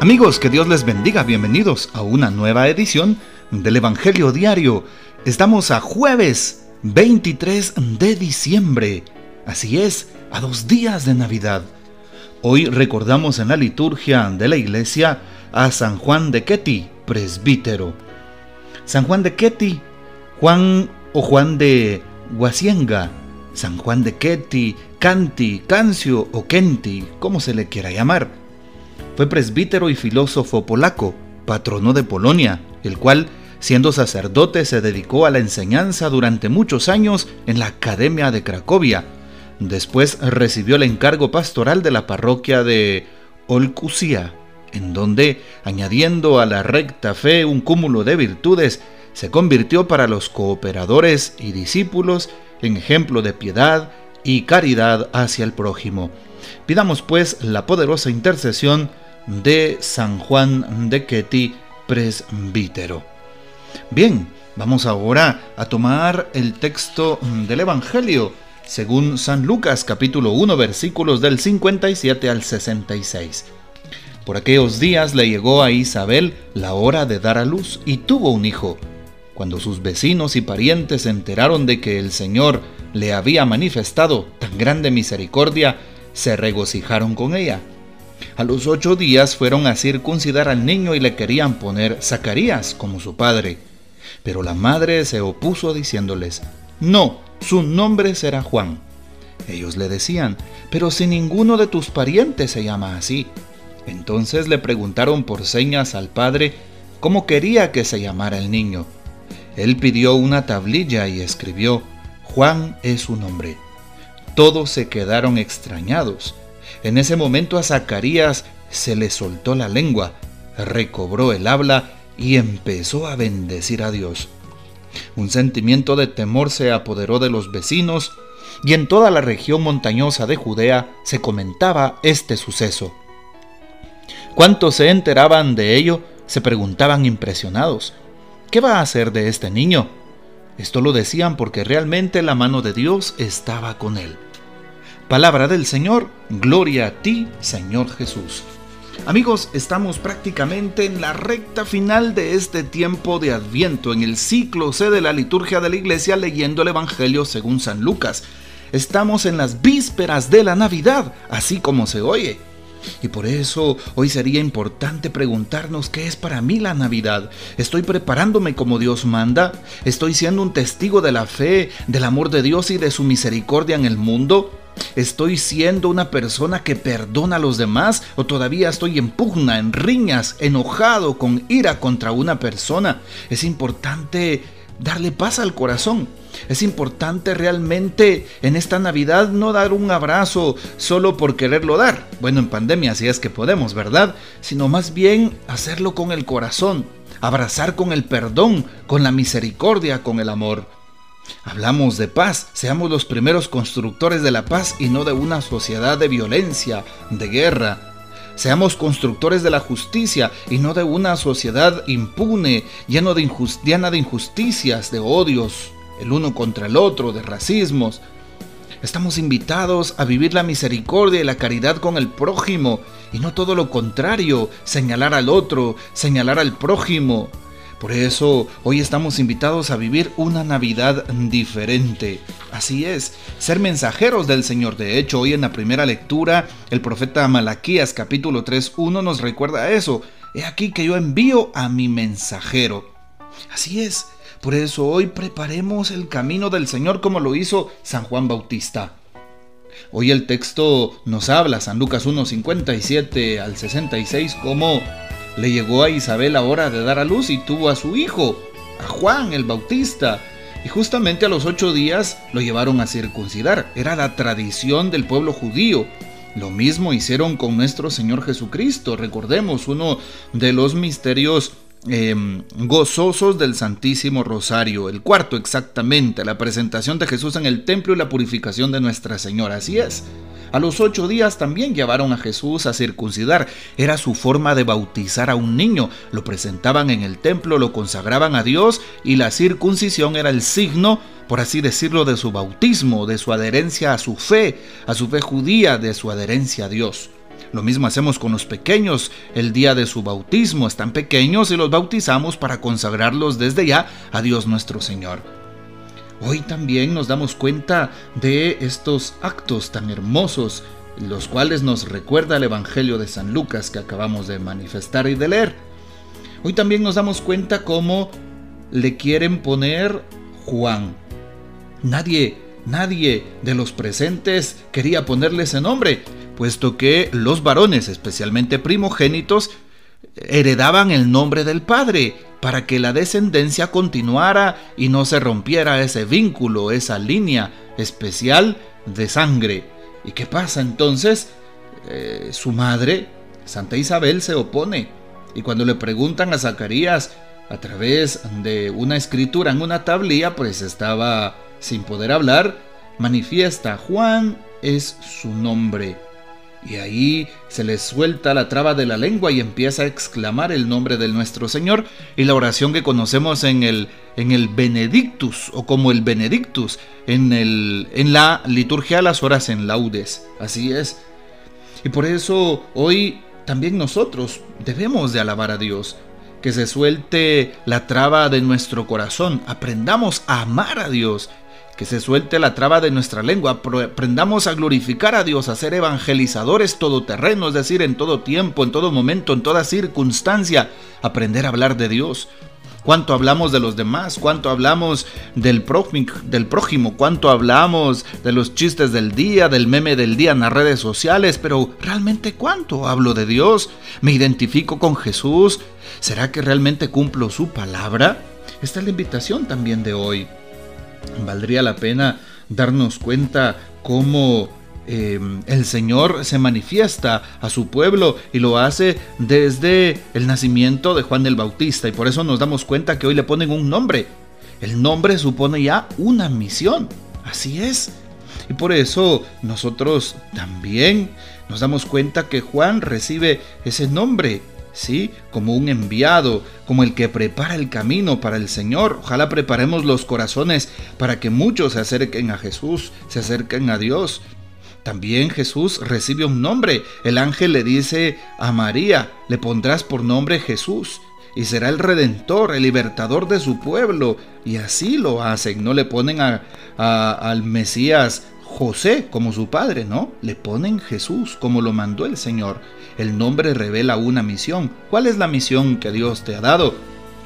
Amigos, que Dios les bendiga. Bienvenidos a una nueva edición del Evangelio Diario. Estamos a jueves 23 de diciembre. Así es, a dos días de Navidad. Hoy recordamos en la liturgia de la iglesia a San Juan de Ketty, presbítero. San Juan de Ketty, Juan o Juan de Guasienga, San Juan de Ketty, Canti, Cancio o Kenti, como se le quiera llamar fue presbítero y filósofo polaco, patrono de Polonia, el cual, siendo sacerdote, se dedicó a la enseñanza durante muchos años en la Academia de Cracovia. Después recibió el encargo pastoral de la parroquia de Olcusia, en donde, añadiendo a la recta fe un cúmulo de virtudes, se convirtió para los cooperadores y discípulos en ejemplo de piedad y caridad hacia el prójimo. Pidamos pues la poderosa intercesión de San Juan de Ketty, presbítero. Bien, vamos ahora a tomar el texto del Evangelio según San Lucas capítulo 1 versículos del 57 al 66. Por aquellos días le llegó a Isabel la hora de dar a luz y tuvo un hijo. Cuando sus vecinos y parientes se enteraron de que el Señor le había manifestado tan grande misericordia, se regocijaron con ella. A los ocho días fueron a circuncidar al niño y le querían poner Zacarías como su padre. Pero la madre se opuso diciéndoles, no, su nombre será Juan. Ellos le decían, pero si ninguno de tus parientes se llama así. Entonces le preguntaron por señas al padre cómo quería que se llamara el niño. Él pidió una tablilla y escribió, Juan es su nombre. Todos se quedaron extrañados en ese momento a Zacarías se le soltó la lengua, recobró el habla y empezó a bendecir a Dios. Un sentimiento de temor se apoderó de los vecinos y en toda la región montañosa de Judea se comentaba este suceso. Cuantos se enteraban de ello se preguntaban impresionados, ¿qué va a hacer de este niño? Esto lo decían porque realmente la mano de Dios estaba con él. Palabra del Señor, gloria a ti, Señor Jesús. Amigos, estamos prácticamente en la recta final de este tiempo de Adviento, en el ciclo C de la liturgia de la iglesia leyendo el Evangelio según San Lucas. Estamos en las vísperas de la Navidad, así como se oye. Y por eso hoy sería importante preguntarnos qué es para mí la Navidad. ¿Estoy preparándome como Dios manda? ¿Estoy siendo un testigo de la fe, del amor de Dios y de su misericordia en el mundo? ¿Estoy siendo una persona que perdona a los demás o todavía estoy en pugna, en riñas, enojado, con ira contra una persona? Es importante darle paz al corazón. Es importante realmente en esta Navidad no dar un abrazo solo por quererlo dar. Bueno, en pandemia si es que podemos, ¿verdad? Sino más bien hacerlo con el corazón, abrazar con el perdón, con la misericordia, con el amor. Hablamos de paz, seamos los primeros constructores de la paz y no de una sociedad de violencia, de guerra. Seamos constructores de la justicia y no de una sociedad impune, llena de, llena de injusticias, de odios, el uno contra el otro, de racismos. Estamos invitados a vivir la misericordia y la caridad con el prójimo y no todo lo contrario, señalar al otro, señalar al prójimo, por eso hoy estamos invitados a vivir una Navidad diferente. Así es, ser mensajeros del Señor. De hecho, hoy en la primera lectura, el profeta Malaquías capítulo 3.1 nos recuerda eso. He aquí que yo envío a mi mensajero. Así es, por eso hoy preparemos el camino del Señor como lo hizo San Juan Bautista. Hoy el texto nos habla, San Lucas 1.57 al 66, como le llegó a Isabel la hora de dar a luz y tuvo a su hijo, a Juan el Bautista. Y justamente a los ocho días lo llevaron a circuncidar. Era la tradición del pueblo judío. Lo mismo hicieron con nuestro Señor Jesucristo. Recordemos uno de los misterios em, gozosos del Santísimo Rosario. El cuarto exactamente, la presentación de Jesús en el templo y la purificación de Nuestra Señora. Así es. A los ocho días también llevaron a Jesús a circuncidar. Era su forma de bautizar a un niño. Lo presentaban en el templo, lo consagraban a Dios y la circuncisión era el signo, por así decirlo, de su bautismo, de su adherencia a su fe, a su fe judía, de su adherencia a Dios. Lo mismo hacemos con los pequeños. El día de su bautismo están pequeños y los bautizamos para consagrarlos desde ya a Dios nuestro Señor. Hoy también nos damos cuenta de estos actos tan hermosos, los cuales nos recuerda el Evangelio de San Lucas que acabamos de manifestar y de leer. Hoy también nos damos cuenta cómo le quieren poner Juan. Nadie, nadie de los presentes quería ponerle ese nombre, puesto que los varones, especialmente primogénitos, heredaban el nombre del padre para que la descendencia continuara y no se rompiera ese vínculo, esa línea especial de sangre. ¿Y qué pasa entonces? Eh, su madre, Santa Isabel, se opone. Y cuando le preguntan a Zacarías a través de una escritura en una tablilla, pues estaba sin poder hablar, manifiesta Juan es su nombre. Y ahí se le suelta la traba de la lengua y empieza a exclamar el nombre de nuestro Señor y la oración que conocemos en el, en el Benedictus o como el Benedictus en, el, en la liturgia de las horas en laudes. Así es. Y por eso hoy también nosotros debemos de alabar a Dios. Que se suelte la traba de nuestro corazón. Aprendamos a amar a Dios que se suelte la traba de nuestra lengua, aprendamos a glorificar a Dios, a ser evangelizadores todoterreno, es decir, en todo tiempo, en todo momento, en toda circunstancia, aprender a hablar de Dios. Cuánto hablamos de los demás, cuánto hablamos del prójimo, del prójimo, cuánto hablamos de los chistes del día, del meme del día en las redes sociales, pero realmente cuánto hablo de Dios, me identifico con Jesús, ¿será que realmente cumplo su palabra? Esta es la invitación también de hoy valdría la pena darnos cuenta cómo eh, el Señor se manifiesta a su pueblo y lo hace desde el nacimiento de Juan el Bautista y por eso nos damos cuenta que hoy le ponen un nombre. El nombre supone ya una misión. Así es. Y por eso nosotros también nos damos cuenta que Juan recibe ese nombre ¿sí? Como un enviado, como el que prepara el camino para el Señor. Ojalá preparemos los corazones para que muchos se acerquen a Jesús, se acerquen a Dios. También Jesús recibe un nombre. El ángel le dice a María, le pondrás por nombre Jesús y será el redentor, el libertador de su pueblo. Y así lo hacen, no le ponen a, al Mesías José como su padre, no, le ponen Jesús como lo mandó el Señor. El nombre revela una misión. ¿Cuál es la misión que Dios te ha dado?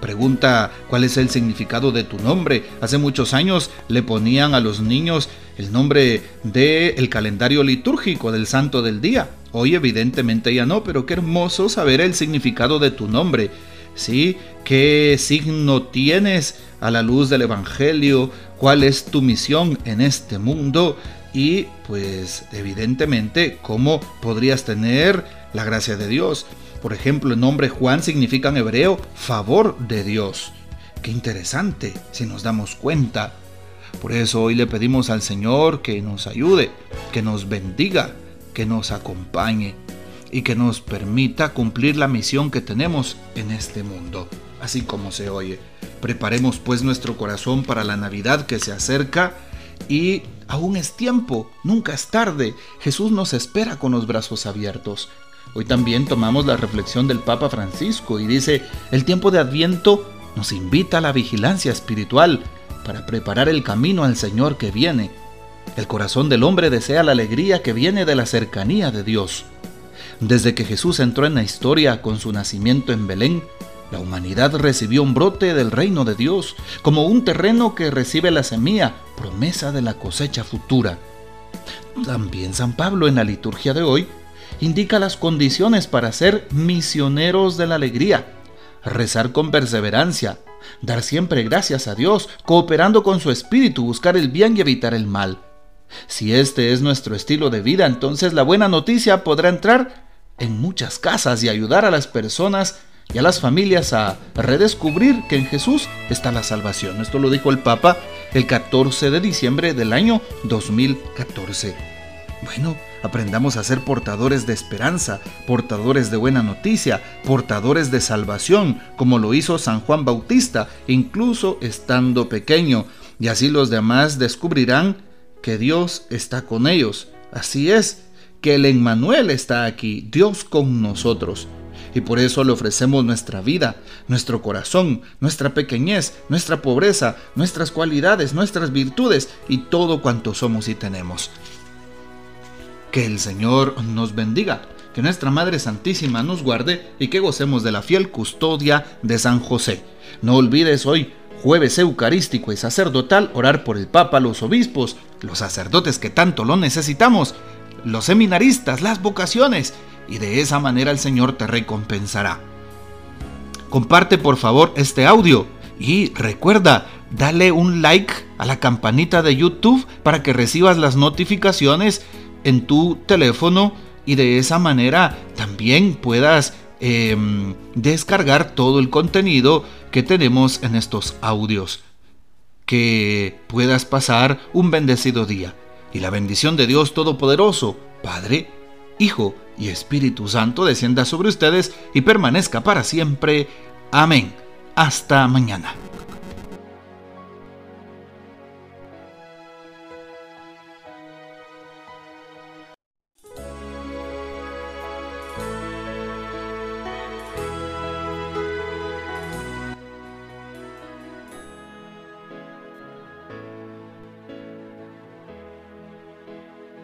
Pregunta cuál es el significado de tu nombre. Hace muchos años le ponían a los niños el nombre del el calendario litúrgico del santo del día. Hoy evidentemente ya no, pero qué hermoso saber el significado de tu nombre. ¿Sí? ¿Qué signo tienes a la luz del Evangelio? ¿Cuál es tu misión en este mundo? Y pues evidentemente cómo podrías tener la gracia de Dios. Por ejemplo, el nombre Juan significa en hebreo favor de Dios. Qué interesante si nos damos cuenta. Por eso hoy le pedimos al Señor que nos ayude, que nos bendiga, que nos acompañe y que nos permita cumplir la misión que tenemos en este mundo, así como se oye. Preparemos pues nuestro corazón para la Navidad que se acerca y aún es tiempo, nunca es tarde. Jesús nos espera con los brazos abiertos. Hoy también tomamos la reflexión del Papa Francisco y dice, el tiempo de Adviento nos invita a la vigilancia espiritual para preparar el camino al Señor que viene. El corazón del hombre desea la alegría que viene de la cercanía de Dios. Desde que Jesús entró en la historia con su nacimiento en Belén, la humanidad recibió un brote del reino de Dios, como un terreno que recibe la semilla, promesa de la cosecha futura. También San Pablo en la liturgia de hoy indica las condiciones para ser misioneros de la alegría, rezar con perseverancia, dar siempre gracias a Dios, cooperando con su espíritu, buscar el bien y evitar el mal. Si este es nuestro estilo de vida, entonces la buena noticia podrá entrar en muchas casas y ayudar a las personas y a las familias a redescubrir que en Jesús está la salvación. Esto lo dijo el Papa el 14 de diciembre del año 2014. Bueno, aprendamos a ser portadores de esperanza, portadores de buena noticia, portadores de salvación, como lo hizo San Juan Bautista, incluso estando pequeño, y así los demás descubrirán que Dios está con ellos. Así es, que el Emmanuel está aquí, Dios con nosotros. Y por eso le ofrecemos nuestra vida, nuestro corazón, nuestra pequeñez, nuestra pobreza, nuestras cualidades, nuestras virtudes y todo cuanto somos y tenemos. Que el Señor nos bendiga, que nuestra Madre Santísima nos guarde y que gocemos de la fiel custodia de San José. No olvides hoy, jueves eucarístico y sacerdotal, orar por el Papa, los obispos, los sacerdotes que tanto lo necesitamos, los seminaristas, las vocaciones, y de esa manera el Señor te recompensará. Comparte por favor este audio y recuerda, dale un like a la campanita de YouTube para que recibas las notificaciones en tu teléfono y de esa manera también puedas em, descargar todo el contenido que tenemos en estos audios. Que puedas pasar un bendecido día y la bendición de Dios Todopoderoso, Padre, Hijo y Espíritu Santo descienda sobre ustedes y permanezca para siempre. Amén. Hasta mañana.